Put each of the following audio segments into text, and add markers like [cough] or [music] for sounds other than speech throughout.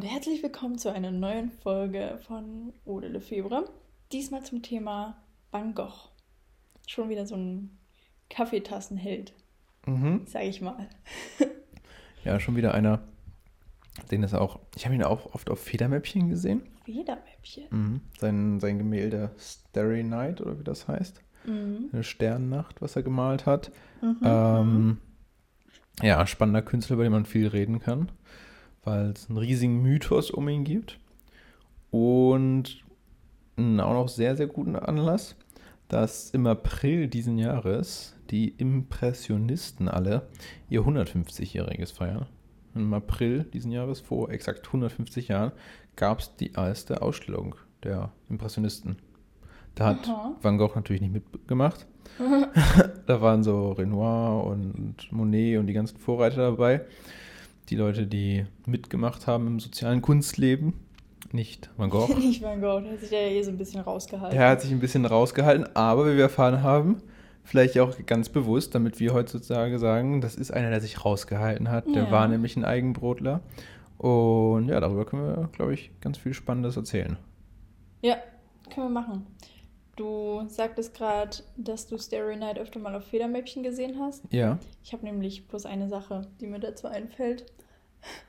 und herzlich willkommen zu einer neuen Folge von Ode Lefebvre. Diesmal zum Thema Van Gogh. Schon wieder so ein Kaffeetassenheld, Mhm. sag ich mal. [laughs] Ja, schon wieder einer, den ist auch, ich habe ihn auch oft auf Federmäppchen gesehen. Federmäppchen. Mhm. Sein, sein Gemälde Starry Night oder wie das heißt. Mhm. Eine Sternnacht, was er gemalt hat. Mhm. Ähm, ja, spannender Künstler, über den man viel reden kann, weil es einen riesigen Mythos um ihn gibt. Und einen auch noch sehr, sehr guten Anlass, dass im April diesen Jahres die Impressionisten alle ihr 150-jähriges feiern. Im April diesen Jahres, vor exakt 150 Jahren, gab es die erste Ausstellung der Impressionisten. Da hat Aha. Van Gogh natürlich nicht mitgemacht. [laughs] da waren so Renoir und Monet und die ganzen Vorreiter dabei. Die Leute, die mitgemacht haben im sozialen Kunstleben. Nicht Van Gogh. [laughs] Nicht Van Gogh, der hat sich ja eh so ein bisschen rausgehalten. Er hat sich ein bisschen rausgehalten, aber wie wir erfahren haben, vielleicht auch ganz bewusst, damit wir heutzutage sagen, das ist einer, der sich rausgehalten hat. Der Ja. war nämlich ein Eigenbrotler. Und ja, darüber können wir, glaube ich, ganz viel Spannendes erzählen. Ja, können wir machen. Du sagtest gerade, dass du Starry Night öfter mal auf Federmäppchen gesehen hast. Ja. Ich habe nämlich bloß eine Sache, die mir dazu einfällt.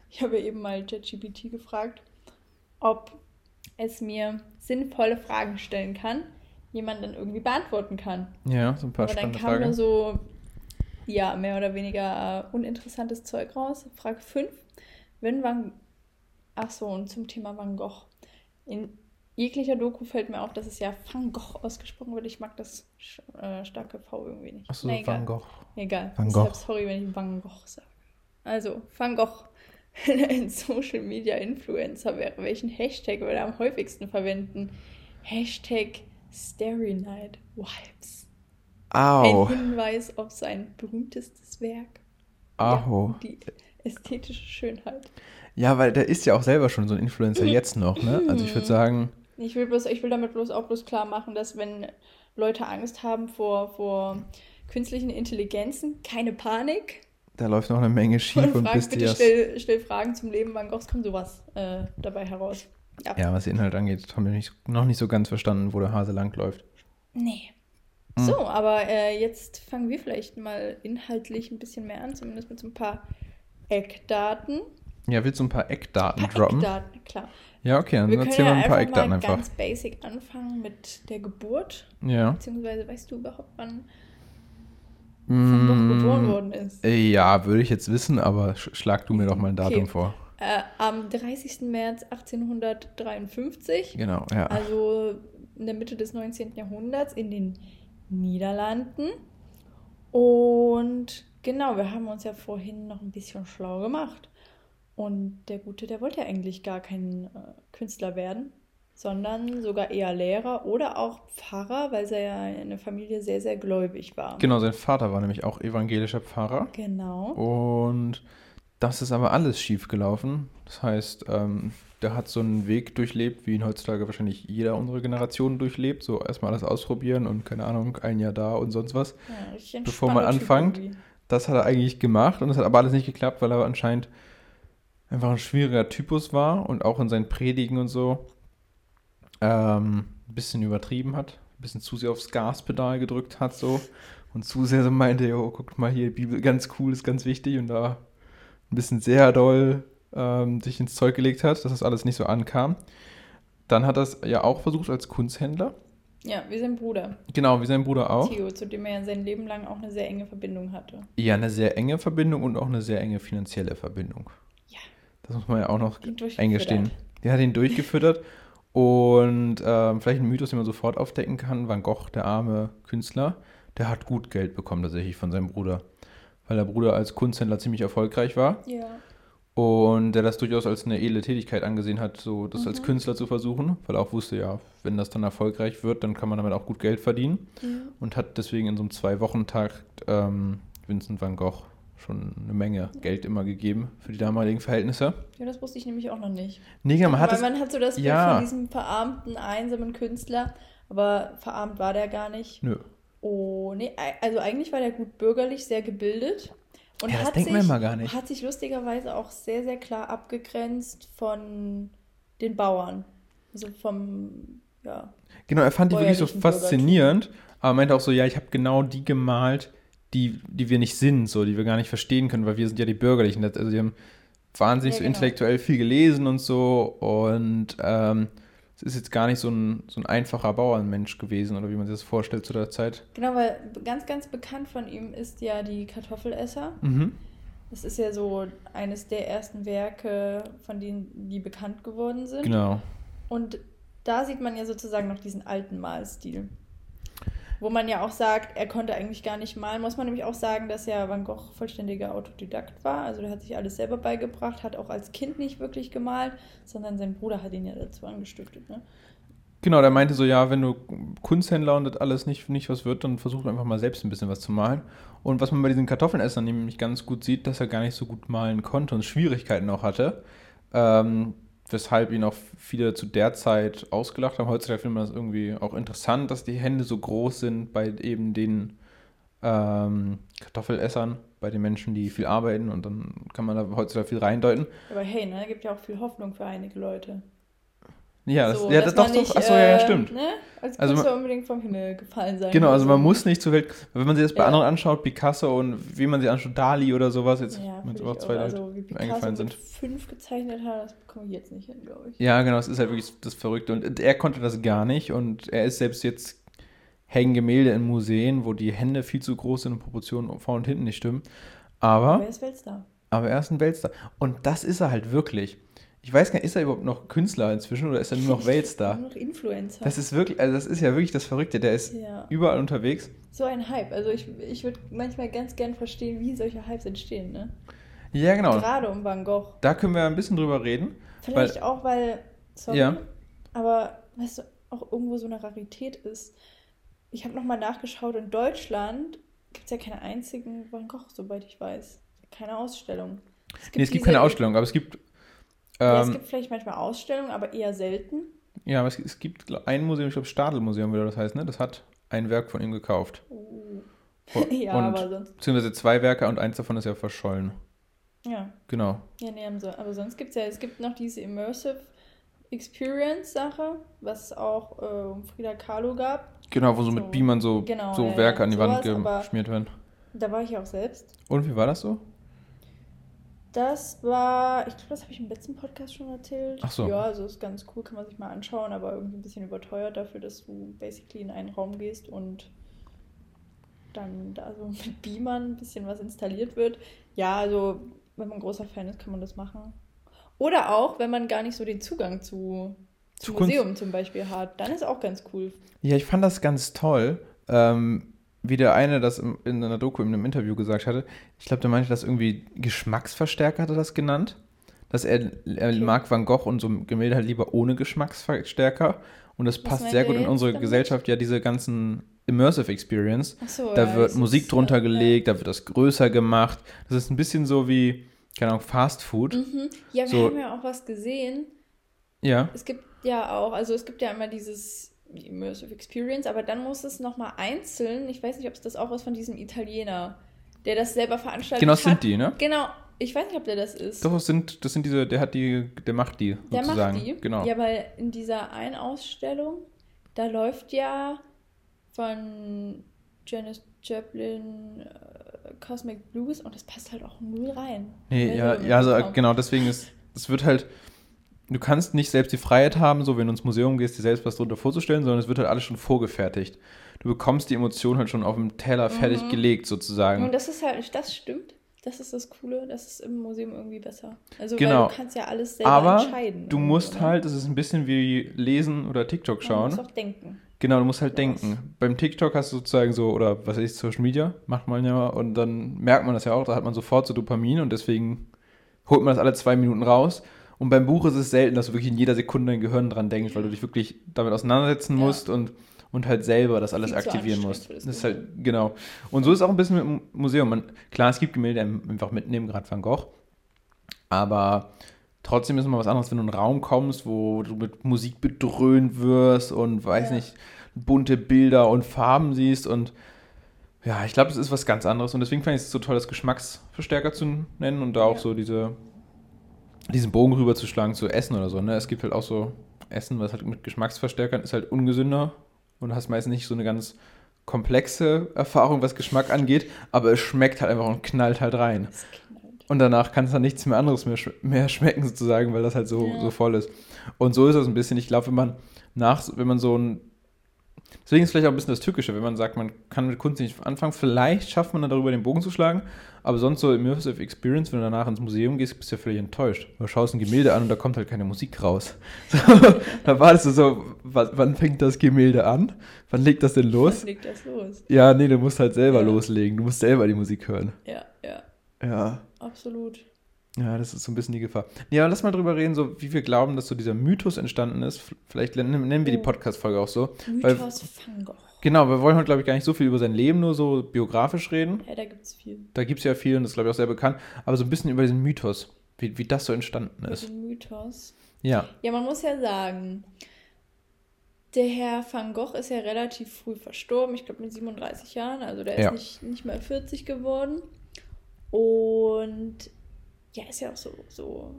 Ich habe eben mal ChatGPT gefragt, ob es mir sinnvolle Fragen stellen kann, jemand dann irgendwie beantworten kann. Ja, so ein paar Aber dann spannende kam Fragen. nur so, ja, mehr oder weniger äh, uninteressantes Zeug raus. Frage 5. Wenn Van... Ach so, und zum Thema Van Gogh. In jeglicher Doku fällt mir auf, dass es ja Van Gogh ausgesprochen wird. Ich mag das äh, starke V irgendwie nicht. Achso, egal. Van Gogh. Egal. Van Deshalb Gogh. sorry, wenn ich Van Gogh sage. Also, Van Gogh, wenn [laughs] ein Social Media Influencer wäre, welchen Hashtag würde er am häufigsten verwenden? Hashtag Starry Night Vibes. Au. Ein Hinweis auf sein berühmtestes Werk. Aho. Ja, die ästhetische Schönheit. Ja, weil der ist ja auch selber schon so ein Influencer jetzt noch, ne? Also ich würde sagen, Ich will, bloß, ich will damit bloß auch bloß klar machen, dass wenn Leute Angst haben vor, vor künstlichen Intelligenzen, keine Panik. da läuft noch eine Menge schief Und und, frag, bis die bitte stell, stell Fragen zum Leben Van Goghs, kommt sowas äh, dabei heraus. Ja. Ja, was den Inhalt angeht, haben wir nicht, noch nicht so ganz verstanden, wo der Hase langläuft. Nee. Hm. So, aber äh, jetzt fangen wir vielleicht mal inhaltlich ein bisschen mehr an, zumindest mit so ein paar Eckdaten. Ja, willst du ein paar Eckdaten Ein paar droppen? Eckdaten, klar. Ja, okay, dann Wir können erzähl ja mal ein paar einfach Eckdaten mal einfach. ganz basic anfangen mit der Geburt. Ja. Beziehungsweise weißt du überhaupt, wann Gogh geboren Mm, worden ist? äh, ja, würde ich jetzt wissen, aber sch schlag du mir doch mal ein Datum Okay. vor. Äh, am 30. März 1853. Genau, ja. also in der Mitte des 19. Jahrhunderts in den Niederlanden. Und genau, wir haben uns ja vorhin noch ein bisschen schlau gemacht. Und der Gute, der wollte ja eigentlich gar kein äh, Künstler werden, sondern sogar eher Lehrer oder auch Pfarrer, weil er ja in der Familie sehr, sehr gläubig war. Genau, sein Vater war nämlich auch evangelischer Pfarrer. Genau. Und das ist aber alles schief gelaufen. Das heißt, ähm, der hat so einen Weg durchlebt, wie ihn heutzutage wahrscheinlich jeder unserer Generationen durchlebt. So erstmal alles ausprobieren und keine Ahnung, ein Jahr da und sonst was. Ja, Bevor man anfängt. Das hat er eigentlich gemacht und es hat aber alles nicht geklappt, weil er anscheinend einfach ein schwieriger Typus war und auch in seinen Predigen und so ähm, ein bisschen übertrieben hat, ein bisschen zu sehr aufs Gaspedal gedrückt hat so und zu sehr so meinte, jo, guckt mal hier, Bibel, ganz cool, ist ganz wichtig und da ein bisschen sehr doll ähm, sich ins Zeug gelegt hat, dass das alles nicht so ankam. Dann hat er es ja auch versucht als Kunsthändler, Ja, wie sein Bruder genau wie sein Bruder auch. Theo, zu dem er ja sein Leben lang auch eine sehr enge Verbindung hatte. Ja, eine sehr enge Verbindung und auch eine sehr enge finanzielle Verbindung. Ja. Das muss man ja auch noch eingestehen. Der hat ihn durchgefüttert [laughs] und ähm, vielleicht ein Mythos, den man sofort aufdecken kann. Van Gogh, der arme Künstler, der hat gut Geld bekommen tatsächlich von seinem Bruder. Weil der Bruder als Kunsthändler ziemlich erfolgreich war Ja. und der das durchaus als eine edle Tätigkeit angesehen hat, so das als Mhm. Künstler zu versuchen, weil er auch wusste, ja, wenn das dann erfolgreich wird, dann kann man damit auch gut Geld verdienen und hat deswegen in so einem Zwei-Wochen-Tag ähm, Vincent van Gogh schon eine Menge Geld immer gegeben für die damaligen Verhältnisse. Ja, das wusste ich nämlich auch noch nicht. Nee, genau, man hat Weil es. man hat so das Bild ja. von diesem verarmten, einsamen Künstler, aber verarmt war der gar nicht. Nö. Oh, nee, also eigentlich war der gut bürgerlich, sehr gebildet. Und Ja, das hat denkt sich, man immer gar nicht. Hat sich lustigerweise auch sehr, sehr klar abgegrenzt von den Bauern. Also vom, ja. Genau, er fand die wirklich so faszinierend, aber meinte auch so, ja, ich habe genau die gemalt, die, die wir nicht sind, so, die wir gar nicht verstehen können, weil wir sind ja die Bürgerlichen. Also die haben wahnsinnig Ja, so genau. intellektuell viel gelesen und so und ähm, es ist jetzt gar nicht so ein, so ein einfacher Bauernmensch gewesen, oder wie man sich das vorstellt zu der Zeit. Genau, weil ganz, ganz bekannt von ihm ist ja die Kartoffelesser. Mhm. Das ist ja so eines der ersten Werke, von denen die bekannt geworden sind. Genau. Und da sieht man ja sozusagen noch diesen alten Malstil. Wo man ja auch sagt, er konnte eigentlich gar nicht malen. Muss man nämlich auch sagen, dass ja Van Gogh vollständiger Autodidakt war. Also der hat sich alles selber beigebracht, hat auch als Kind nicht wirklich gemalt, sondern sein Bruder hat ihn ja dazu angestiftet. Ne? Genau, der meinte so, ja, wenn du Kunsthändler und das alles nicht, nicht was wird, dann versuch einfach mal selbst ein bisschen was zu malen. Und was man bei diesen Kartoffelessern nämlich ganz gut sieht, dass er gar nicht so gut malen konnte und Schwierigkeiten auch hatte. Ähm, weshalb ihn auch viele zu der Zeit ausgelacht haben. Heutzutage findet man das irgendwie auch interessant, dass die Hände so groß sind bei eben den ähm, Kartoffelessern, bei den Menschen, die viel arbeiten und dann kann man da heutzutage viel reindeuten. Aber hey, ne, gibt ja auch viel Hoffnung für einige Leute. Ja, das, So, ja, das doch, doch, nicht, achso, ja, ja, äh, stimmt. Ne, als Also Künstler man- unbedingt vom Himmel gefallen sein. Genau, also so. man muss nicht zur Welt. Wenn man sich das bei Ja. anderen anschaut, Picasso und wie man sich anschaut, Dali oder sowas, jetzt Ja, ich auch zwei Leute Also wie eingefallen sind. fünf gezeichnet hat, das bekomme ich jetzt nicht hin, glaube ich. Ja, genau, das ist halt wirklich das Verrückte. Und er konnte das gar nicht und er ist selbst jetzt hängen Gemälde in Museen, wo die Hände viel zu groß sind und Proportionen vorne und hinten nicht stimmen. Aber, Wer ist Weltstar? aber er ist ein Weltstar. Und das ist er halt wirklich. Ich weiß gar nicht, ist er überhaupt noch Künstler inzwischen oder ist er nur noch Weltstar? Nur noch Influencer. Das ist wirklich, also das ist ja wirklich das Verrückte. Der ist ja. überall unterwegs. So ein Hype. Also ich, ich würde manchmal ganz gern verstehen, wie solche Hypes entstehen, ne? Ja, genau. Gerade um Van Gogh. Da können wir ein bisschen drüber reden. Vielleicht auch, weil, sorry, Ja. aber weißt du, auch irgendwo so eine Rarität ist. Ich habe nochmal nachgeschaut, in Deutschland gibt es ja keine einzigen Van Gogh, soweit ich weiß. Keine Ausstellung. Es Nee, es gibt keine Ausstellung, aber es gibt. Ja, es Ähm, gibt vielleicht manchmal Ausstellungen, aber eher selten. ja, aber es, es gibt ein Museum, ich glaube Stadelmuseum, wie das heißt, ne? Das hat ein Werk von ihm gekauft. Oh. Oh, [laughs] ja, und- aber sonst. Beziehungsweise zwei Werke und eins davon ist ja verschollen. Ja, Genau. ja nee, aber sonst gibt es ja, es gibt noch diese Immersive Experience-Sache, was es auch äh, um Frida Kahlo gab. Genau, wo so mit So. Beamern so, Genau, so ja, Werke ja, an die Wand sowas, geschmiert werden. Da war ich ja auch selbst. Und wie war das so? Das war, ich glaube, das habe ich im letzten Podcast schon erzählt. Ach so. Ja, also ist ganz cool, kann man sich mal anschauen, aber irgendwie ein bisschen überteuert dafür, dass du basically in einen Raum gehst und dann da so [laughs] mit Beamern ein bisschen was installiert wird. Ja, also wenn man großer Fan ist, kann man das machen. Oder auch, wenn man gar nicht so den Zugang zu, Zu zum. Museum zum Beispiel hat, dann ist auch ganz cool. Ja, ich fand das ganz toll, ähm, wie der eine das im, in einer Doku in einem Interview gesagt hatte. Ich glaube, der meinte das irgendwie Geschmacksverstärker, hat er das genannt. Dass er, er Okay. mag Van Gogh und so Gemälde halt lieber ohne Geschmacksverstärker. Und das Was passt sehr gut in unsere damit? Gesellschaft, ja, diese ganzen Immersive Experience. Ach so, Da ja, wird Musik drunter äh, gelegt, da wird das größer gemacht. Das ist ein bisschen so wie, keine Ahnung, Fast Food. Ja. Mhm. ja, wir So- haben ja auch was gesehen. Ja. Es gibt ja auch, also es gibt ja immer dieses Immersive Experience, aber dann muss es nochmal einzeln, ich weiß nicht, ob es das auch ist von diesem Italiener, der das selber veranstaltet Genau, hat. sind die, ne? Genau, ich weiß nicht, ob der das ist. Doch, das sind, das sind diese, der hat die, der macht die der sozusagen. macht die. Genau. Ja, weil in dieser einen Ausstellung, da läuft ja von Janis Joplin äh, Cosmic Blues und das passt halt auch null rein. Nee, ja, ja, also genau, deswegen ist, es wird halt, du kannst nicht selbst die Freiheit haben, so wenn du ins Museum gehst, dir selbst was drunter vorzustellen, sondern es wird halt alles schon vorgefertigt. Du bekommst die Emotion halt schon auf dem Teller fertig Mhm. gelegt, sozusagen. Und das ist halt, das stimmt. Das ist das Coole, das ist im Museum irgendwie besser. Also Genau. weil du kannst ja alles selber Aber entscheiden. du musst ne? halt, es ist ein bisschen wie lesen oder TikTok schauen. muss auch denken. Genau, du musst halt Was? denken. Beim TikTok hast du sozusagen so, oder was weiß ich, Social Media, macht man ja, und dann merkt man das ja auch, da hat man sofort so Dopamin und deswegen holt man das alle zwei Minuten raus. Und beim Buch ist es selten, dass du wirklich in jeder Sekunde dein Gehirn dran denkst, weil du dich wirklich damit auseinandersetzen Ja. musst und, und halt selber das alles Viel aktivieren musst. das Das ist halt, genau. Und so ist es auch ein bisschen mit dem Museum. Man, klar, es gibt Gemälde, die einfach mitnehmen, gerade Van Gogh. Aber trotzdem ist es mal was anderes, wenn du in einen Raum kommst, wo du mit Musik bedröhnt wirst und weiß Ja. nicht, bunte Bilder und Farben siehst und Ja, ich glaube, es ist was ganz anderes und deswegen fand ich es so toll, das Geschmacksverstärker zu nennen und da auch Ja. so diese, diesen Bogen rüberzuschlagen zu Essen oder so. Ne? Es gibt halt auch so Essen, was halt mit Geschmacksverstärkern ist halt ungesünder und du hast meistens nicht so eine ganz komplexe Erfahrung, was Geschmack angeht, aber es schmeckt halt einfach und knallt halt rein. Und danach kann es dann nichts mehr anderes mehr, sch mehr schmecken, sozusagen, weil das halt so, Ja. so voll ist. Und so ist das ein bisschen. Ich glaube, wenn man nach, wenn man so ein. Deswegen ist vielleicht auch ein bisschen das Tückische, wenn man sagt, man kann mit Kunst nicht anfangen. Vielleicht schafft man dann darüber den Bogen zu schlagen, aber sonst so Immersive Experience, wenn du danach ins Museum gehst, bist du ja völlig enttäuscht. Du schaust ein Gemälde an und da kommt halt keine Musik raus. [laughs] da wartest du so, wann, wann fängt das Gemälde an? Wann legt das denn los? Was liegt das los? Ja, nee, du musst halt selber Ja. loslegen. Du musst selber die Musik hören. Ja, ja, Ja. absolut. Ja, das ist so ein bisschen die Gefahr. Ja, aber lass mal drüber reden, so wie wir glauben, dass so dieser Mythos entstanden ist. Vielleicht nennen wir die Oh. Podcast-Folge auch so. Mythos Van Gogh. Genau, wir wollen heute, glaube ich, gar nicht so viel über sein Leben, nur so biografisch reden. Ja, da gibt es viel. Da gibt es ja viel und das ist, glaube ich, auch sehr bekannt. Aber so ein bisschen über diesen Mythos, wie, wie das so entstanden ist. dem Mythos. Ja, Ja, man muss ja sagen, der Herr Van Gogh ist ja relativ früh verstorben, ich glaube mit 37 Jahren, also der ist Ja. nicht, nicht mal 40 geworden. Und ja, ist ja auch so, so,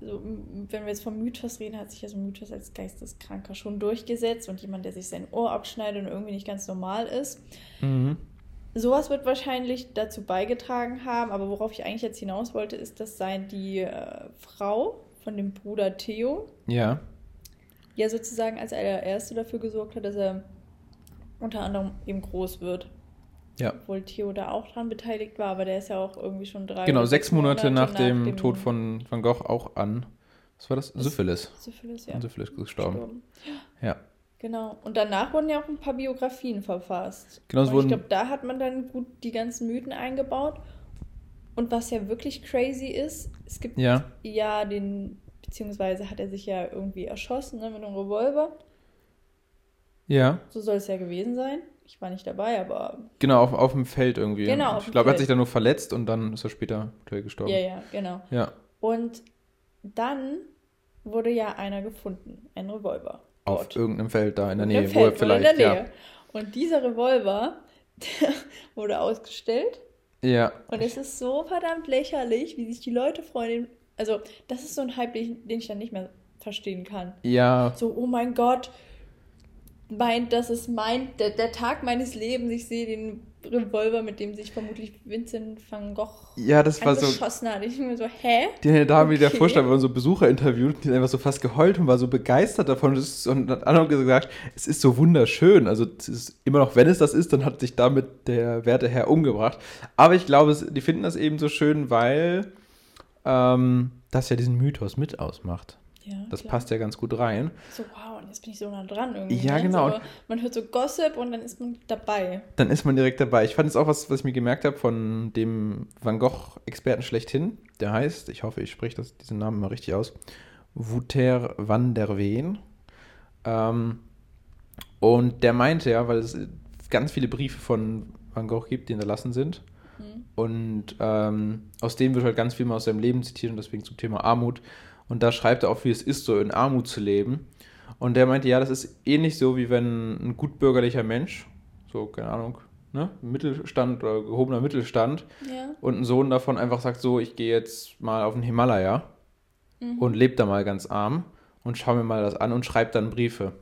so, wenn wir jetzt vom Mythos reden, hat sich ja so ein Mythos als Geisteskranker schon durchgesetzt und jemand, der sich sein Ohr abschneidet und irgendwie nicht ganz normal ist. mhm. Sowas wird wahrscheinlich dazu beigetragen haben, aber worauf ich eigentlich jetzt hinaus wollte, ist, dass sein die äh, Frau von dem Bruder Theo ja, ja sozusagen als allererste dafür gesorgt hat, dass er unter anderem eben groß wird. Ja. Obwohl Theo da auch dran beteiligt war, aber der ist ja auch irgendwie schon drei Genau, sechs Monate nach, dem, Tod von Van Gogh auch an, was war das? Syphilis. Syphilis, ja. An Syphilis gestorben. gestorben. Ja. Genau. Und danach wurden ja auch ein paar Biografien verfasst. Genau, es Und ich wurden- glaube, da hat man dann gut die ganzen Mythen eingebaut. Und was ja wirklich crazy ist, es gibt Ja, ja den, beziehungsweise hat er sich ja irgendwie erschossen ne, mit einem Revolver. ja. So soll es ja gewesen sein. Ich war nicht dabei, aber Genau, auf, auf dem Feld irgendwie. Genau, Ich glaube, er hat sich dann nur verletzt und dann ist er später gestorben. ja, ja, genau. Ja, Und dann wurde ja einer gefunden, ein Revolver. auf Dort. irgendeinem Feld da in der Nähe, wo er wohl in vielleicht, der Nähe. Und dieser Revolver, [laughs] wurde ausgestellt. ja. Ja, Und es ist so verdammt lächerlich, wie sich die Leute freuen. Also, das ist so ein Hype, den ich, den ich dann nicht mehr verstehen kann. ja, So, oh mein Gott, meint, das ist mein, der, der Tag meines Lebens. Ich sehe den Revolver, mit dem sich vermutlich Vincent van Gogh ja, das war so, hat. Ich mir so, hä? die Dame, die Okay. davor stand, wir so Besucher interviewt, die einfach so fast geheult und war so begeistert davon und es- hat anderen gesagt, es ist so wunderschön. Also es ist immer noch, wenn es das ist, dann hat sich damit der werte Herr umgebracht. Aber ich glaube, es- die finden das eben so schön, weil ähm, das ja diesen Mythos mit ausmacht. Ja, Das klar. passt ja ganz gut rein. So, wow, und jetzt bin ich so nah dran irgendwie. Ja, ne? genau. So, man hört so Gossip und dann ist man dabei. Dann ist man direkt dabei. Ich fand es auch was, was ich mir gemerkt habe von dem Van Gogh-Experten schlechthin. Der heißt, ich hoffe, ich spreche das, diesen Namen mal richtig aus, Wouter van der Ween. Ähm, und der meinte ja, weil es ganz viele Briefe von Van Gogh gibt, die hinterlassen sind. Hm. Und ähm, aus denen wird halt ganz viel mal aus seinem Leben zitiert und deswegen zum Thema Armut. Und da schreibt er auch, wie es ist, so in Armut zu leben. Und der meinte, ja, das ist ähnlich so, wie wenn ein gutbürgerlicher Mensch, so, keine Ahnung, ne, Mittelstand oder gehobener Mittelstand, Ja. und ein Sohn davon einfach sagt, so, ich gehe jetzt mal auf den Himalaya Mhm. und lebe da mal ganz arm und schau mir mal das an und schreibt dann Briefe.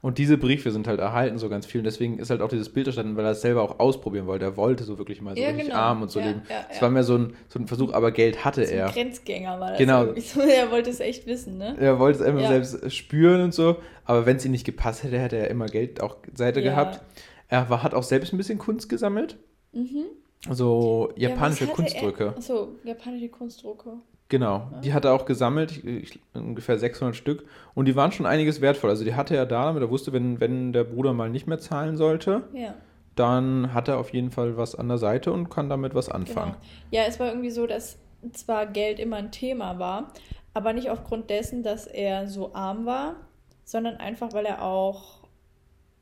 Und diese Briefe sind halt erhalten so ganz viel. Und deswegen ist halt auch dieses Bild entstanden, weil er es selber auch ausprobieren wollte. Er wollte so wirklich mal so Ja, richtig genau. arm und so Ja, leben. ja, Es war mehr so ein, so ein Versuch, aber Geld hatte So ein er. Grenzgänger war das. Genau. [laughs] So, er wollte es echt wissen, ne? Er wollte es einfach selbst spüren und so. Aber wenn es ihm nicht gepasst hätte, hätte er immer Geld auch Seite gehabt. Er war, hat auch selbst ein bisschen Kunst gesammelt. Mhm. So Ja, japanische Kunstdrücke. Achso, japanische Kunstdrucke. Genau, die hat er auch gesammelt, ich, ungefähr 600 Stück. Und die waren schon einiges wertvoll. Also die hatte er da, damit er wusste, wenn, wenn der Bruder mal nicht mehr zahlen sollte, Ja, dann hat er auf jeden Fall was an der Seite und kann damit was anfangen. genau. Ja, es war irgendwie so, dass zwar Geld immer ein Thema war, aber nicht aufgrund dessen, dass er so arm war, sondern einfach, weil er auch,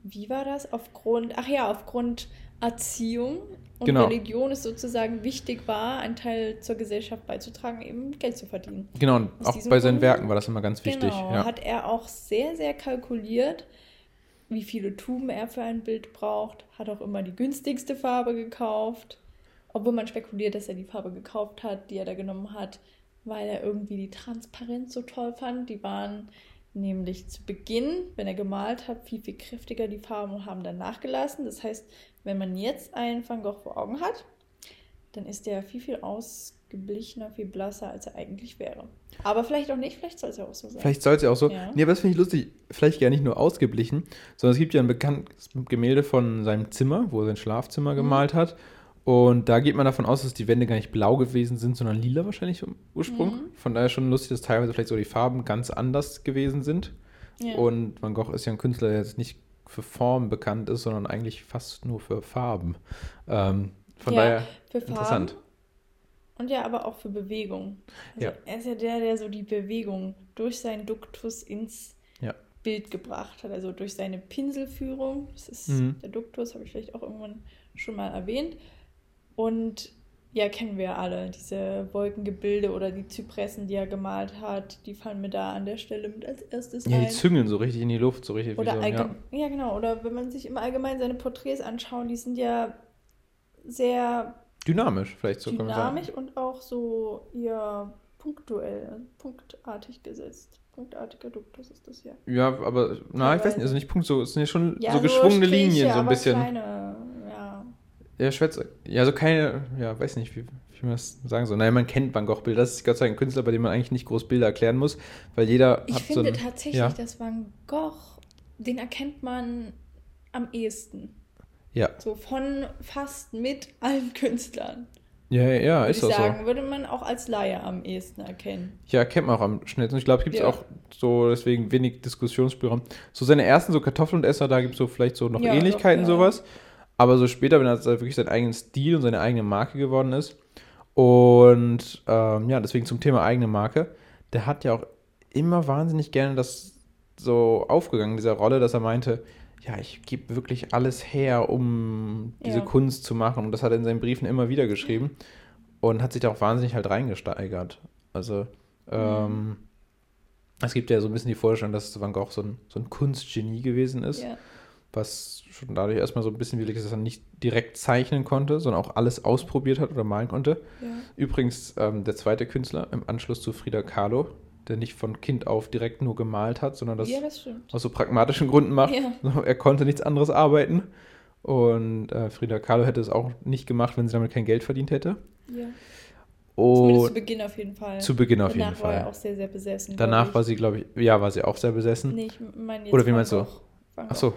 wie war das? Aufgrund, ach ja, aufgrund Erziehung und Genau. Religion es sozusagen wichtig war, einen Teil zur Gesellschaft beizutragen, eben Geld zu verdienen. Genau, und Aus auch bei seinen Grund- Werken war das immer ganz wichtig. Genau, ja. hat er auch sehr, sehr kalkuliert, wie viele Tuben er für ein Bild braucht, hat auch immer die günstigste Farbe gekauft. Obwohl man spekuliert, dass er die Farbe gekauft hat, die er da genommen hat, weil er irgendwie die Transparenz so toll fand. Die waren nämlich zu Beginn, wenn er gemalt hat, viel, viel kräftiger die Farben und haben dann nachgelassen. Das heißt, wenn man jetzt einen Van Gogh vor Augen hat, dann ist der viel, viel ausgeblichener, viel blasser, als er eigentlich wäre. Aber vielleicht auch nicht, vielleicht soll es ja auch so sein. Vielleicht soll es ja auch so. Ja. Nee, aber das finde ich lustig. Vielleicht gar nicht nur ausgeblichen, sondern es gibt ja ein bekanntes Gemälde von seinem Zimmer, wo er sein Schlafzimmer mhm. gemalt hat. Und da geht man davon aus, dass die Wände gar nicht blau gewesen sind, sondern lila wahrscheinlich im Ursprung. Mhm. Von daher schon lustig, dass teilweise vielleicht so die Farben ganz anders gewesen sind. Ja. Und Van Gogh ist ja ein Künstler, der jetzt nicht für Form bekannt ist, sondern eigentlich fast nur für Farben. Ähm, von ja, daher für interessant. Und ja, aber auch für Bewegung. Also ja. Er ist ja der, der so die Bewegung durch seinen Duktus ins. Bild gebracht hat. Also durch seine Pinselführung. Das ist mhm. der Duktus, habe ich vielleicht auch irgendwann schon mal erwähnt. Und ja, kennen wir alle, diese Wolkengebilde oder die Zypressen, die er gemalt hat, die fallen mir da an der Stelle mit als erstes Ja, die züngeln so richtig in die Luft, so richtig. Oder so, ja. ja, genau. Oder wenn man sich im Allgemeinen seine Porträts anschaut, die sind ja sehr Dynamisch, vielleicht so Dynamisch und auch so eher punktuell, punktartig gesetzt. Punktartiger Duktus ist das ja. Ja, aber, na, ich weiß nicht, also nicht Punkt, so, es sind ja schon ja, so, geschwungene Linien, so ein bisschen. Kleine, ja. Ja, Schwätze. Ja, so keine, ja, weiß nicht, wie, wie man das sagen soll. Naja, man kennt Van Gogh-Bilder. Das ist Gott sei Dank ein Künstler, bei dem man eigentlich nicht groß Bilder erklären muss, weil jeder ich hat so Ich finde tatsächlich, ja. dass Van Gogh, den erkennt man am ehesten. Ja. So von fast mit allen Künstlern. Ja, ja, ja ist das sagen, so. würde man auch als Laie am ehesten erkennen. Ja, kennt man auch am schnellsten. Ich glaube, es gibt ja. auch so deswegen wenig Diskussionsspielraum. So seine ersten so Kartoffel und Esser, da gibt es so vielleicht so noch ja, Ähnlichkeiten, doch, ja. sowas. Aber so später, wenn er wirklich seinen eigenen Stil und seine eigene Marke geworden ist. Und ähm, ja, deswegen zum Thema eigene Marke. Der hat ja auch immer wahnsinnig gerne das so aufgegangen, dieser Rolle, dass er meinte, ja, ich gebe wirklich alles her, um diese ja. Kunst zu machen. Und das hat er in seinen Briefen immer wieder geschrieben und hat sich da auch wahnsinnig halt reingesteigert. Also, ähm, mhm. es gibt ja so ein bisschen die Vorstellung, dass Van Gogh so ein, so ein Kunstgenie gewesen ist, ja. Was schon dadurch erstmal so ein bisschen wie ist, dass er nicht direkt zeichnen konnte, sondern auch alles ausprobiert hat oder malen konnte. Ja. Übrigens, ähm, der zweite Künstler im Anschluss zu Frida Kahlo, der nicht von Kind auf direkt nur gemalt hat, sondern das, ja, das aus so pragmatischen Gründen macht. Ja. [laughs] Er konnte nichts anderes arbeiten. Und äh, Frida Kahlo hätte es auch nicht gemacht, wenn sie damit kein Geld verdient hätte. Ja. Und Zumindest zu Beginn auf jeden Fall. Zu Beginn auf Danach jeden Fall. Danach war er auch sehr, sehr besessen. Danach war sie, glaube ich, ja, war sie auch sehr besessen. Nee, ich meine jetzt Oder wie meinst du? Achso.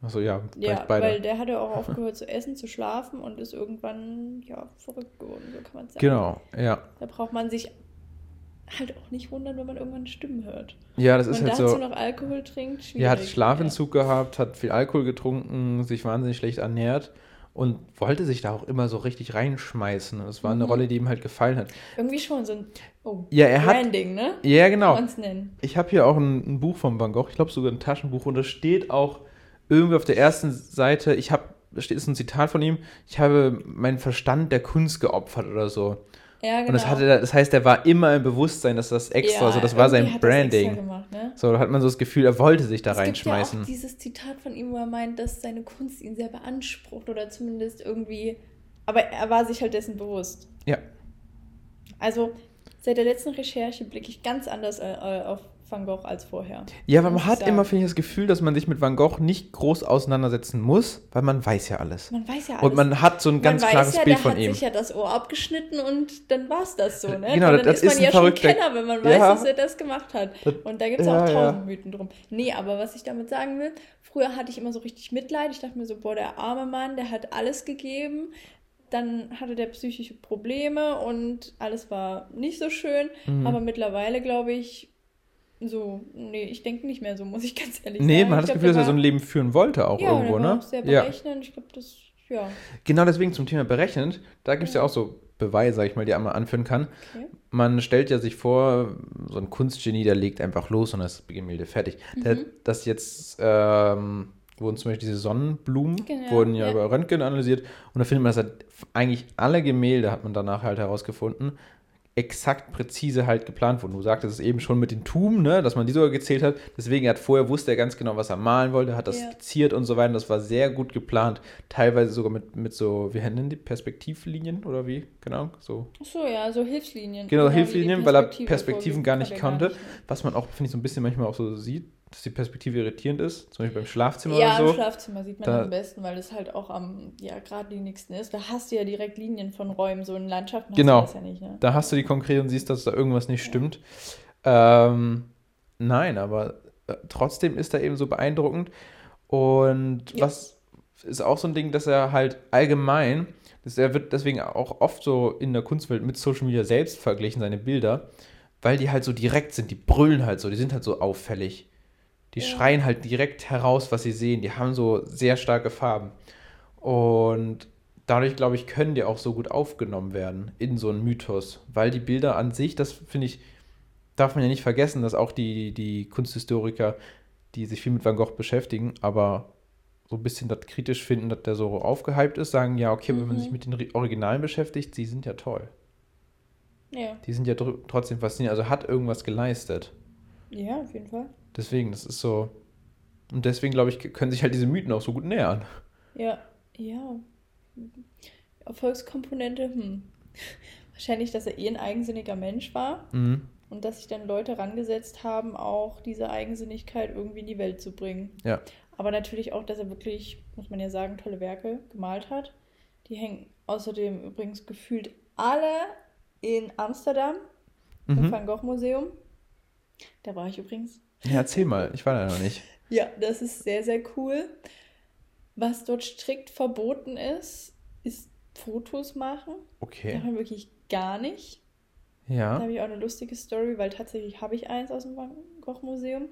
Achso, ja. Ja, beide. weil der hatte auch aufgehört zu essen, zu schlafen und ist irgendwann, ja, verrückt geworden, so kann man sagen. Genau, ja. Da braucht man sich halt auch nicht wundern, wenn man irgendwann Stimmen hört. Ja, das ist halt so. Wenn man dazu noch Alkohol trinkt, schwierig. Er hat Schlafentzug ja. gehabt, hat viel Alkohol getrunken, sich wahnsinnig schlecht ernährt und wollte sich da auch immer so richtig reinschmeißen. Das war eine mhm. Rolle, die ihm halt gefallen hat. Irgendwie schon so ein oh, ja, er Branding, ne? Ja, genau. Ich habe hier auch ein, ein, Buch von Van Gogh, ich glaube sogar ein Taschenbuch, und da steht auch irgendwie auf der ersten Seite, ich habe, da steht ist ein Zitat von ihm, ich habe meinen Verstand der Kunst geopfert oder so. Ja, genau. Und das, genau. hatte, das heißt, er war immer im Bewusstsein, dass das extra, ja, so das war sein Branding. Gemacht, ne? So, da hat man so das Gefühl, er wollte sich da es reinschmeißen. Gibt ja auch dieses Zitat von ihm, wo er meint, dass seine Kunst ihn sehr beansprucht oder zumindest irgendwie. Aber er war sich halt dessen bewusst. Ja. Also, seit der letzten Recherche blicke ich ganz anders äh, auf Van Gogh als vorher. Ja, aber man hat sagen. immer, finde ich, das Gefühl, dass man sich mit Van Gogh nicht groß auseinandersetzen muss, weil man weiß ja alles. Man weiß ja alles. Und man hat so ein ganz man klares ja, Bild von ihm. Man hat sich ja das Ohr abgeschnitten und dann war es das so, ne? Genau, dann das ist, man ja schon Kenner, wenn man weiß, ja. dass er das gemacht hat. Und da gibt es ja, auch tausend ja. Mythen drum. Nee, aber was ich damit sagen will, früher hatte ich immer so richtig Mitleid. Ich dachte mir so, boah, der arme Mann, der hat alles gegeben dann hatte der psychische Probleme und alles war nicht so schön. Mhm. Aber mittlerweile, glaube ich, so, nee, ich denke nicht mehr so, muss ich [laughs] ganz ehrlich nee, sagen. Nee, man hat das Gefühl, dass er so ein Leben führen wollte auch ja, irgendwo, ne? Sehr berechnend, ja. ich glaube, das, ja. Genau deswegen zum Thema berechnend, da gibt es ja. ja. auch so Beweise, sag ich mal, die man anführen kann. Okay. Man stellt ja sich vor, so ein Kunstgenie, der legt einfach los und das Gemälde fertig. Mhm. Der, das jetzt, ähm, wurden zum Beispiel diese Sonnenblumen, genau, wurden ja, ja, über Röntgen analysiert und da findet man, dass er eigentlich alle Gemälde, hat man danach halt herausgefunden, exakt präzise halt geplant wurden. Du sagtest es eben schon mit den Tuben, ne, dass man die sogar gezählt hat. Deswegen hat vorher wusste er ganz genau, was er malen wollte, hat das Ja. skizziert und so weiter. Das war sehr gut geplant. Teilweise sogar mit, mit so, wie nennen die Perspektivlinien oder wie? Genau, so. Ach so, ja, so Hilfslinien. Genau, die Hilfslinien, weil er Perspektive Perspektiven gar nicht der gar konnte. nicht. Was man auch, finde ich, so ein bisschen manchmal auch so sieht, dass die Perspektive irritierend ist. Zum Beispiel beim Schlafzimmer Ja, oder im so. Schlafzimmer sieht man Da- am besten, weil das halt auch am ja, geradlinigsten ist. Da hast du ja direkt Linien von Räumen, so in Landschaften Genau. hast du das ja nicht. Ne? Da hast du die konkret und siehst, dass da irgendwas nicht stimmt. Ähm, nein, aber äh, trotzdem ist er eben so beeindruckend. Und Ja. was ist auch so ein Ding, dass er halt allgemein, dass er wird deswegen auch oft so in der Kunstwelt mit Social Media selbst verglichen, seine Bilder, weil die halt so direkt sind, die brüllen halt so, die sind halt so auffällig. Die Ja. schreien halt direkt heraus, was sie sehen. Die haben so sehr starke Farben. Und dadurch, glaube ich, können die auch so gut aufgenommen werden in so einen Mythos. Weil die Bilder an sich, das finde ich, darf man ja nicht vergessen, dass auch die, die Kunsthistoriker, die sich viel mit Van Gogh beschäftigen, aber so ein bisschen das kritisch finden, dass der so aufgehypt ist, sagen, ja, okay, wenn man Mhm. sich mit den Ri- Originalen beschäftigt, die sind ja toll. Ja. Die sind ja trotzdem faszinierend, also hat irgendwas geleistet. ja, auf jeden Fall. Deswegen, das ist so. Und deswegen, glaube ich, können sich halt diese Mythen auch so gut nähern. Ja, ja. Erfolgskomponente, hm. Wahrscheinlich, dass er eh ein eigensinniger Mensch war Mhm. und dass sich dann Leute rangesetzt haben, auch diese Eigensinnigkeit irgendwie in die Welt zu bringen. Ja. Aber natürlich auch, dass er wirklich, muss man ja sagen, tolle Werke gemalt hat. Die hängen außerdem übrigens gefühlt alle in Amsterdam im Mhm. Van Gogh Museum. Da war ich übrigens. Ja, erzähl mal, ich war da noch nicht. Ja, das ist sehr, sehr cool. Was dort strikt verboten ist, ist Fotos machen. Okay. Darf man wirklich gar nicht. Da Ja. habe ich auch eine lustige Story, weil tatsächlich habe ich eins aus dem Van Gogh Museum.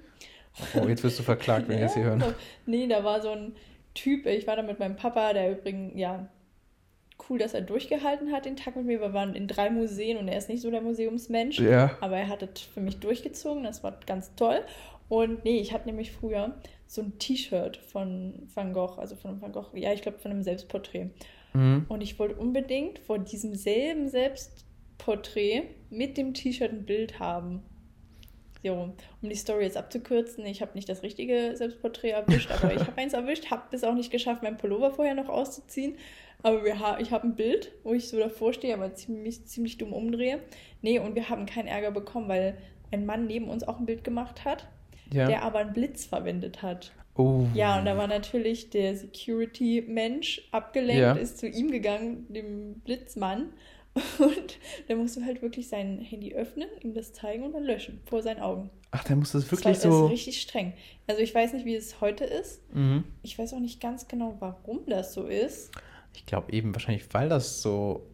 Oh, jetzt wirst du verklagt, wenn wir das [laughs] hier hören. Ja, Nee, da war so ein Typ, ich war da mit meinem Papa, der übrigens, ja, cool, dass er durchgehalten hat den Tag mit mir. Wir waren in drei Museen und er ist nicht so der Museumsmensch. Ja. Aber er hat es für mich durchgezogen, das war ganz toll. Und nee, ich hatte nämlich früher so ein T-Shirt von Van Gogh, also von Van Gogh, ja, ich glaube von einem Selbstporträt. Mhm. Und ich wollte unbedingt vor diesem selben Selbstporträt mit dem T-Shirt ein Bild haben. So, um die Story jetzt abzukürzen, ich habe nicht das richtige Selbstporträt erwischt, aber ich habe [laughs] eins erwischt, habe es auch nicht geschafft, meinen Pullover vorher noch auszuziehen. Aber wir ha ich habe ein Bild, wo ich so davor stehe, aber ziemlich, ziemlich dumm umdrehe. Nee, und wir haben keinen Ärger bekommen, weil ein Mann neben uns auch ein Bild gemacht hat, Ja. der aber einen Blitz verwendet hat. Oh. Ja, und da war natürlich der Security-Mensch abgelenkt, Ja. ist zu ihm gegangen, dem Blitzmann. [laughs] Und der musste halt wirklich sein Handy öffnen, ihm das zeigen und dann löschen vor seinen Augen. Ach, der muss das Das wirklich war, das so. ist richtig streng. Also ich weiß nicht, wie es heute ist. Mhm. Ich weiß auch nicht ganz genau, warum das so ist. Ich glaube eben wahrscheinlich, weil das so,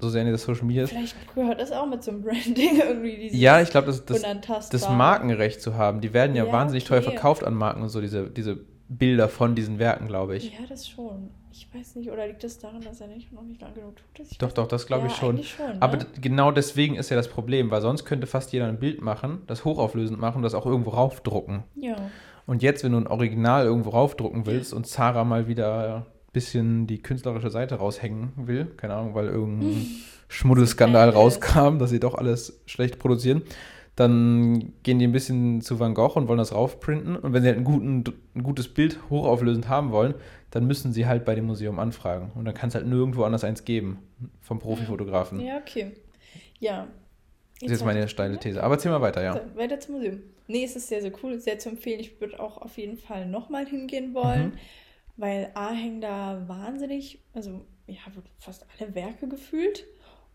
so sehr in der Social Media ist. Vielleicht gehört das auch mit zum Branding irgendwie. Dieses Ja, ich glaube, das, das, das Markenrecht zu haben. Die werden ja, Ja, wahnsinnig okay. teuer verkauft an Marken und so, diese, diese Bilder von diesen Werken, glaube ich. Ja, das schon. Ich weiß nicht, oder liegt das daran, dass er nicht noch nicht lang genug tut? Ich Doch, doch, das glaube ich Ja, schon. eigentlich schon. Aber ne? d- genau deswegen ist ja das Problem, weil sonst könnte fast jeder ein Bild machen, das hochauflösend machen und das auch irgendwo raufdrucken. Ja. Und jetzt, wenn du ein Original irgendwo raufdrucken willst und Zara mal wieder bisschen die künstlerische Seite raushängen will, keine Ahnung, weil irgendein [laughs] Schmuddelskandal rauskam, dass sie doch alles schlecht produzieren, dann gehen die ein bisschen zu Van Gogh und wollen das raufprinten. Und wenn sie halt ein, guten, ein gutes Bild hochauflösend haben wollen, dann müssen sie halt bei dem Museum anfragen. Und dann kann es halt nirgendwo anders eins geben vom Profifotografen. Ja, okay. Ja. Das ist jetzt meine steile These. Aber erzähl mal weiter, ja. So, weiter zum Museum. Nee, es ist sehr, sehr cool, sehr zu empfehlen. Ich würde auch auf jeden Fall nochmal hingehen wollen, Mhm. Weil A hängen da wahnsinnig, also ja, fast alle Werke gefühlt.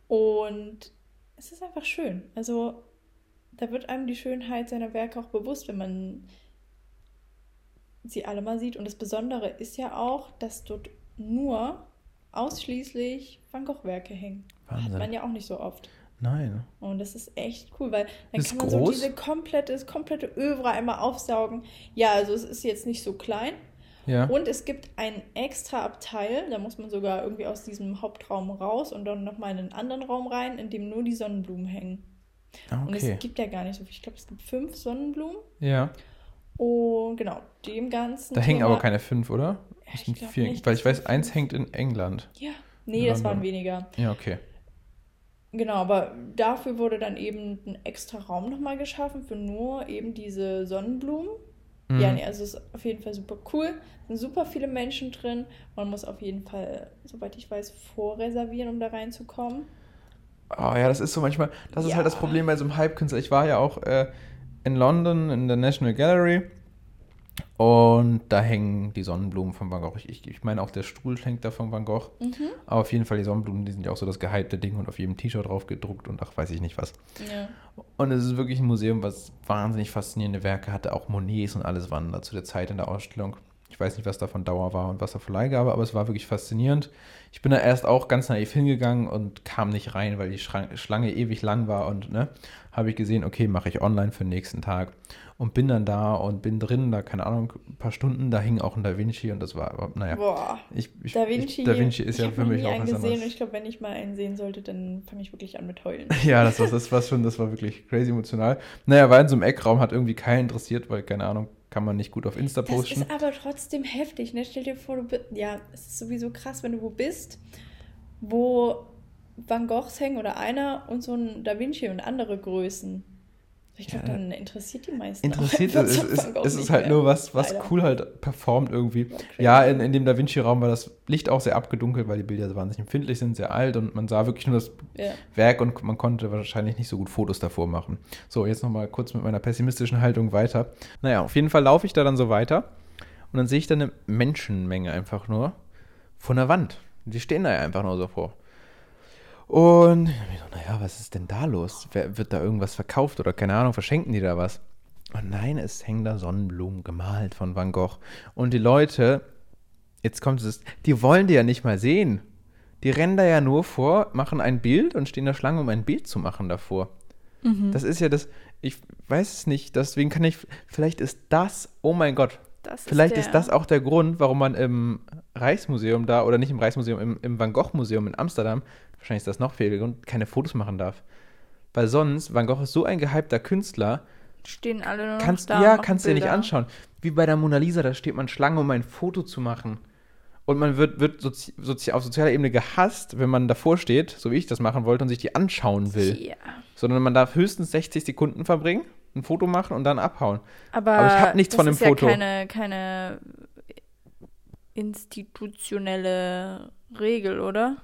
Und es ist einfach schön. Also da wird einem die Schönheit seiner Werke auch bewusst, wenn man sie alle mal sieht. Und das Besondere ist ja auch, dass dort nur ausschließlich Van Gogh-Werke hängen. Hat man Wahnsinn. ja auch nicht so oft. Nein. Und das ist echt cool, weil dann Ist kann man so groß? diese komplette, das komplette Övre einmal aufsaugen. Ja, also es ist jetzt nicht so klein. Ja. Und es gibt ein extra Abteil, da muss man sogar irgendwie aus diesem Hauptraum raus und dann nochmal in einen anderen Raum rein, in dem nur die Sonnenblumen hängen. Ah, Und okay. es gibt ja gar nicht so viel. Ich glaube, es gibt fünf Sonnenblumen. Ja. Und genau, dem Ganzen. Da hängen Thema- aber keine fünf, oder? Ja, Das ich sind vier, nicht, weil ich weiß, eins hängt in England. Ja. Nee, das waren weniger. Ja, okay. Genau, aber dafür wurde dann eben ein extra Raum nochmal geschaffen für nur eben diese Sonnenblumen. Mhm. Ja, nee, also es ist auf jeden Fall super cool. Es sind super viele Menschen drin. Man muss auf jeden Fall, soweit ich weiß, vorreservieren, um da reinzukommen. Oh ja, das ist so manchmal, das ist Ja. halt das Problem bei so einem Hype-Künstler. Ich war ja auch äh, in London in der National Gallery und da hängen die Sonnenblumen von Van Gogh. Ich, ich, meine auch der Stuhl hängt da von Van Gogh. Mhm. Aber auf jeden Fall die Sonnenblumen, die sind ja auch so das gehypte Ding und auf jedem T-Shirt drauf gedruckt und ach, weiß ich nicht was. Ja. Und es ist wirklich ein Museum, was wahnsinnig faszinierende Werke hatte. Auch Monets und alles waren da zu der Zeit in der Ausstellung. Ich weiß nicht, was da von Dauer war und was da für Leihgabe, aber es war wirklich faszinierend. Ich bin da erst auch ganz naiv hingegangen und kam nicht rein, weil die Schlange ewig lang war und ne, habe ich gesehen, okay, mache ich online für den nächsten Tag und bin dann da und bin drin, da keine Ahnung, ein paar Stunden, da hing auch ein Da Vinci und das war, aber, naja, Boah. ich, ich, Da Vinci, ich, da Vinci ist ja für mich nie auch einen was gesehen und anderes. ich glaube, wenn ich mal einen sehen sollte, dann fange ich wirklich an mit heulen. [laughs] Ja, das war, das war schon, das war wirklich crazy emotional. Naja, war in so einem Eckraum, hat irgendwie keinen interessiert, weil, keine Ahnung, kann man nicht gut auf Insta Das posten. ist aber trotzdem heftig, ne? Stell dir vor, du bist. Ja, es ist sowieso krass, wenn du wo bist, wo Van Goghs hängen oder einer und so ein Da Vinci und andere Größen. Ich glaube, Ja. dann interessiert die meisten. Interessiert es, einfach es, ist halt mehr. nur was, was Leider. cool halt performt irgendwie. Crazy. Ja, in, in dem Da Vinci-Raum war das Licht auch sehr abgedunkelt, weil die Bilder so wahnsinnig empfindlich sind, sehr alt und man sah wirklich nur das Ja. Werk und man konnte wahrscheinlich nicht so gut Fotos davor machen. So, jetzt nochmal kurz mit meiner pessimistischen Haltung weiter. Naja, auf jeden Fall laufe ich da dann so weiter und dann sehe ich da eine Menschenmenge einfach nur von der Wand. Die stehen da ja einfach nur so vor. Und ich so, naja, was ist denn da los? Wer, wird da irgendwas verkauft oder keine Ahnung, verschenken die da was? Und nein, es hängen da Sonnenblumen gemalt von Van Gogh. Und die Leute, jetzt kommt es, die wollen die ja nicht mal sehen. Die rennen da ja nur vor, machen ein Bild und stehen da Schlange, um ein Bild zu machen davor. Mhm. Das ist ja das, ich weiß es nicht, deswegen kann ich, vielleicht ist das, oh mein Gott, Das vielleicht der- ist das auch der Grund, warum man im Reichsmuseum da, oder nicht im Reichsmuseum, im, im Van Gogh Museum in Amsterdam, wahrscheinlich ist das noch viel Grund, keine Fotos machen darf. Weil sonst, Van Gogh ist so ein gehypter Künstler, Stehen alle nur noch kannst, da. und ja, kannst du dir nicht anschauen. Wie bei der Mona Lisa, da steht man Schlange, um ein Foto zu machen. Und man wird, wird sozi sozi auf sozialer Ebene gehasst, wenn man davor steht, so wie ich das machen wollte, und sich die anschauen will. Ja. Sondern man darf höchstens 60 Sekunden verbringen, ein Foto machen und dann abhauen. Aber, Aber ich hab nichts von dem ist ja Foto. Keine, keine institutionelle Regel, oder?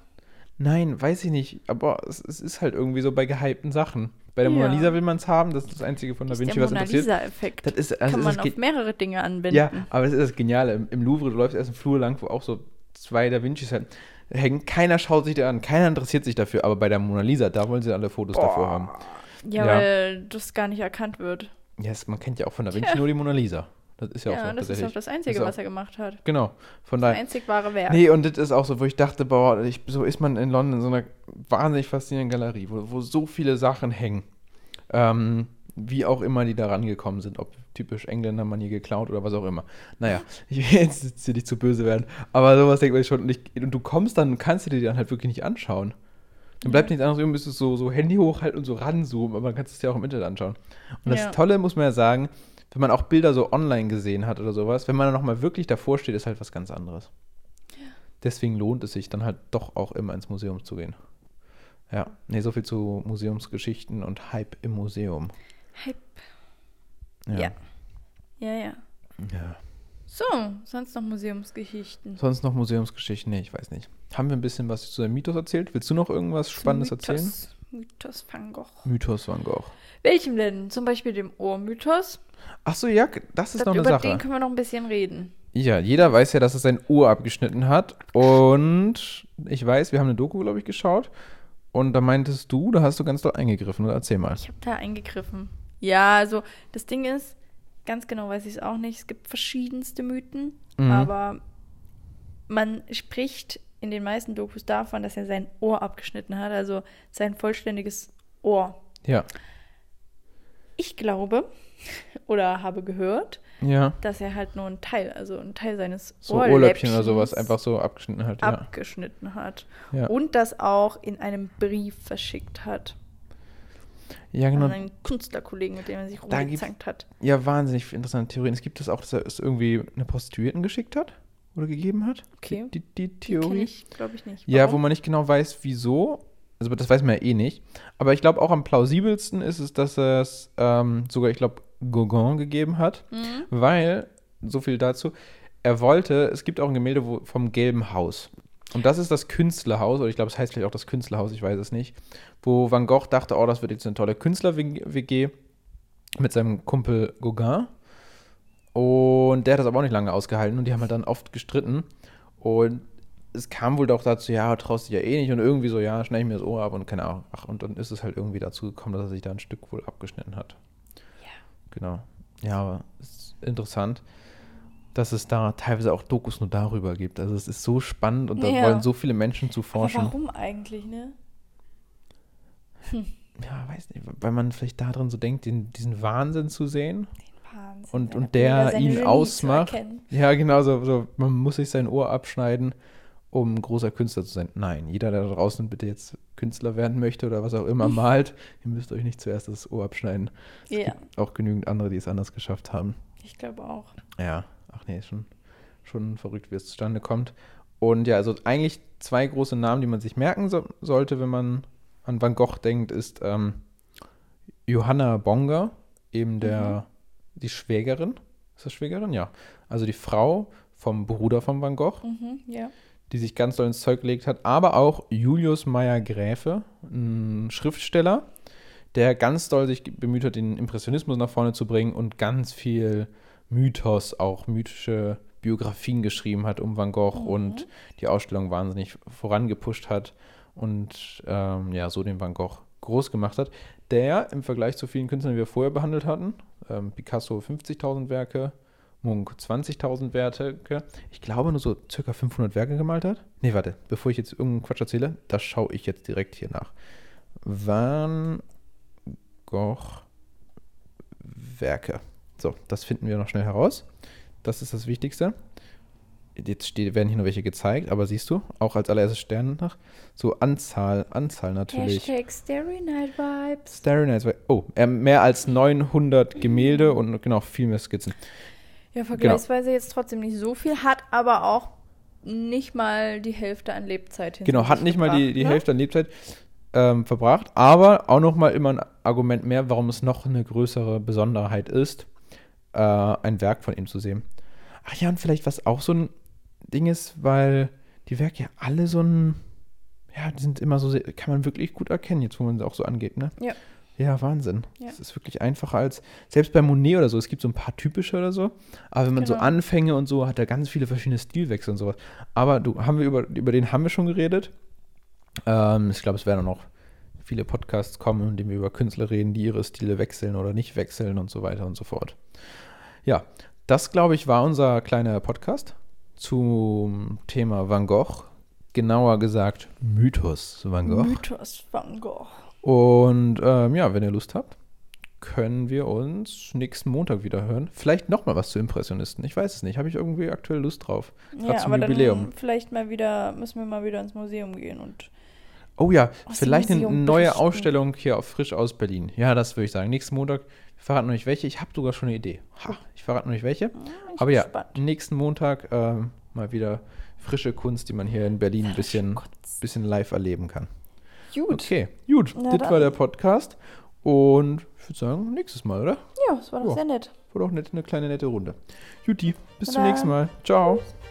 Nein, weiß ich nicht. Aber es, es ist halt irgendwie so bei gehypten Sachen. Bei der Ja. Mona Lisa will man es haben, das ist das Einzige von Da Das ist Vinci, der was Mona interessiert. Lisa-Effekt. Das ist, also Kann es man auf mehrere Dinge anwenden. Ja, aber das ist das Geniale. Im, Im Louvre, du läufst erst im Flur lang, wo auch so zwei Da Vincis halt hängen. Keiner schaut sich da an, keiner interessiert sich dafür. Aber bei der Mona Lisa, da wollen sie alle Fotos davor haben. Ja, Ja. weil das gar nicht erkannt wird. Yes, man kennt ja auch von Da Vinci nur die Mona Lisa. Das ist ja, Ja, auch so das ist auch das Einzige, Ist auch- was er gemacht hat. Genau. Von Das daher. einzig wahre Werk. Nee, und das ist auch so, wo ich dachte, boah, ich, so ist man in London in so einer wahnsinnig faszinierenden Galerie, wo, wo so viele Sachen hängen. Ähm, wie auch immer die da rangekommen sind, ob typisch Engländer Manier geklaut oder was auch immer. Naja, [laughs] ich will jetzt hier nicht zu böse werden, aber sowas denkt man schon. Und, ich, und du kommst dann kannst dir die dann halt wirklich nicht anschauen. Dann bleibt nichts anderes übrig, müsstest du so, so Handy hochhalten und so ranzoomen, aber man kann es dir auch im Internet anschauen. Und das Ja. Tolle muss man ja sagen, wenn man auch Bilder so online gesehen hat oder sowas, wenn man dann nochmal wirklich davor steht, ist halt was ganz anderes. Deswegen lohnt es sich dann halt doch auch immer ins Museum zu gehen. Ja, nee, so viel zu Museumsgeschichten und Hype im Museum. Hype. Ja. Ja. Ja, ja. ja. So, sonst noch Museumsgeschichten. Sonst noch Museumsgeschichten? Nee, ich weiß nicht. Haben wir ein bisschen was zu dem Mythos erzählt? Willst du noch irgendwas Spannendes erzählen? Mythos Van Gogh. Mythos Van Gogh. Welchem denn? Zum Beispiel dem Ohrmythos. Ach so, ja, das ist Das, noch eine über Sache. den können wir noch ein bisschen reden. Ja, jeder weiß ja, dass er sein Ohr abgeschnitten hat. Und ich weiß, wir haben eine Doku, glaube ich, geschaut. Und da meintest du, da hast du ganz doll eingegriffen. Oder erzähl mal. Ich habe da eingegriffen. Ja, also das Ding ist, ganz genau weiß ich es auch nicht. Es gibt verschiedenste Mythen, Mhm. aber man spricht in den meisten Dokus davon, dass er sein Ohr abgeschnitten hat, also sein vollständiges Ohr. Ja. Ich glaube oder habe gehört, Ja. dass er halt nur einen Teil, also einen Teil seines So Ohrläppchen oder sowas einfach so abgeschnitten hat. Ja. abgeschnitten hat Ja. und das auch in einem Brief verschickt hat ja, an genau. einen Künstlerkollegen, mit dem er sich rumgezankt hat. Ja, wahnsinnig interessante Theorien. Es gibt das auch, dass er es irgendwie eine Prostituierten geschickt hat oder gegeben hat. Okay. Die, die, die Theorie. glaube ich nicht. Ja, Warum? wo man nicht genau weiß, wieso. also das weiß man ja eh nicht. Aber ich glaube auch am plausibelsten ist es, dass es ähm, sogar, ich glaube, Gauguin gegeben hat, Mhm. weil, so viel dazu, er wollte, es gibt auch ein Gemälde wo, vom Gelben Haus. Und das ist das Künstlerhaus, oder ich glaube, es heißt vielleicht auch das Künstlerhaus, ich weiß es nicht, wo Van Gogh dachte, oh, das wird jetzt eine tolle Künstler-WG mit seinem Kumpel Gauguin. Und der hat das aber auch nicht lange ausgehalten und die haben halt dann oft gestritten. Und es kam wohl doch dazu, ja, traust dich ja eh nicht und irgendwie so, ja, schneide ich mir das Ohr ab und keine Ahnung. Ach, und dann ist es halt irgendwie dazu gekommen, dass er sich da ein Stück wohl abgeschnitten hat. Ja. Genau. Ja, aber es ist interessant, dass es da teilweise auch Dokus nur darüber gibt. Also es ist so spannend und da Ja. wollen so viele Menschen zu Aber forschen. warum eigentlich, ne? Ja, weiß nicht, weil man vielleicht da drin so denkt, den, diesen Wahnsinn zu sehen. Wahnsinn. Und- und er der ihn Genie zu ausmacht. Ja, genau, so, so, man muss sich sein Ohr abschneiden, um großer Künstler zu sein. Nein, jeder, der da draußen bitte jetzt Künstler werden möchte oder was auch immer [laughs] malt, ihr müsst euch nicht zuerst das Ohr abschneiden. Es Ja, gibt auch genügend andere, die es anders geschafft haben. ich glaube auch. Ja, ach nee, ist schon, schon verrückt, wie es zustande kommt. Und ja, also eigentlich zwei große Namen, die man sich merken so, sollte, wenn man an Van Gogh denkt, ist ähm, Johanna Bonger, eben der, die Schwägerin. Ist das Schwägerin? Ja. Also die Frau vom Bruder von Van Gogh, Mhm, ja. die sich ganz doll ins Zeug gelegt hat, aber auch Julius Meyer-Gräfe, ein Schriftsteller, der ganz doll sich bemüht hat, den Impressionismus nach vorne zu bringen und ganz viel Mythos, auch mythische Biografien geschrieben hat um Van Gogh Mhm. und die Ausstellung wahnsinnig vorangepusht hat und ähm, ja, so den Van Gogh groß gemacht hat, der im Vergleich zu vielen Künstlern, die wir vorher behandelt hatten, ähm, Picasso 50.000 Werke, Munk 20.000 Werke, ich glaube nur so circa 500 Werke gemalt hat. Nee, warte, bevor ich jetzt irgendeinen Quatsch erzähle, das schaue ich jetzt direkt hier nach. Van Gogh Werke. So, das finden wir noch schnell heraus. Das ist das Wichtigste. Jetzt steht, werden hier nur welche gezeigt, aber siehst du, auch als allererstes Stern nach. So Anzahl, Anzahl natürlich. Hashtag Starry Night Vibes. Starry Nights. Oh, äh, mehr als 900 Gemälde und genau, viel mehr Skizzen. Ja, vergleichsweise jetzt trotzdem nicht so viel, hat aber auch nicht mal die Hälfte an Lebzeit hinter Genau, hat nicht mal die, die ne? Hälfte an Lebzeit ähm, verbracht, aber auch noch mal immer ein Argument mehr, warum es noch eine größere Besonderheit ist, äh, ein Werk von ihm zu sehen. Ach ja, und vielleicht was auch so ein Ding ist, weil die Werke ja alle so ein, ja, die sind immer so, sehr, kann man wirklich gut erkennen, jetzt wo man sie auch so angeht, ne? Ja. Ja, Wahnsinn. Ja. Das ist wirklich einfacher als, selbst bei Monet oder so, es gibt so ein paar typische oder so, aber wenn man so Genau. Anfänge und so, hat er ganz viele verschiedene Stilwechsel und sowas. Aber du, haben wir über, über den haben wir schon geredet. Ähm, ich glaube, es werden auch noch viele Podcasts kommen, in denen wir über Künstler reden, die ihre Stile wechseln oder nicht wechseln und so weiter und so fort. Ja, das, glaube ich, war unser kleiner Podcast zum Thema Van Gogh. Genauer gesagt, Mythos Van Gogh. Mythos Van Gogh. Und ähm, ja, wenn ihr Lust habt, können wir uns nächsten Montag wieder hören. Vielleicht noch mal was zu Impressionisten. Ich weiß es nicht. Habe ich irgendwie aktuell Lust drauf. Grad Ja, zum aber Jubiläum. dann vielleicht mal wieder, müssen wir mal wieder ins Museum gehen und Oh ja, vielleicht eine neue berichten. Ausstellung hier auf Frisch aus Berlin. Ja, das würde ich sagen. Nächsten Montag. Wir verraten noch nicht welche. Ich habe sogar schon eine Idee. Ha, ich verrate noch nicht welche. bin ich Aber ja, gespannt. nächsten Montag ähm, mal wieder frische Kunst, die man hier in Berlin ein bisschen, bisschen live erleben kann. Gut. Okay, gut. Na das dann. war der Podcast. Und ich würde sagen, nächstes Mal, oder? Ja, das war doch Ja. sehr nett. War doch nett, eine kleine nette Runde. Juti, bis Na zum nächsten. Mal. Ciao. Tschüss.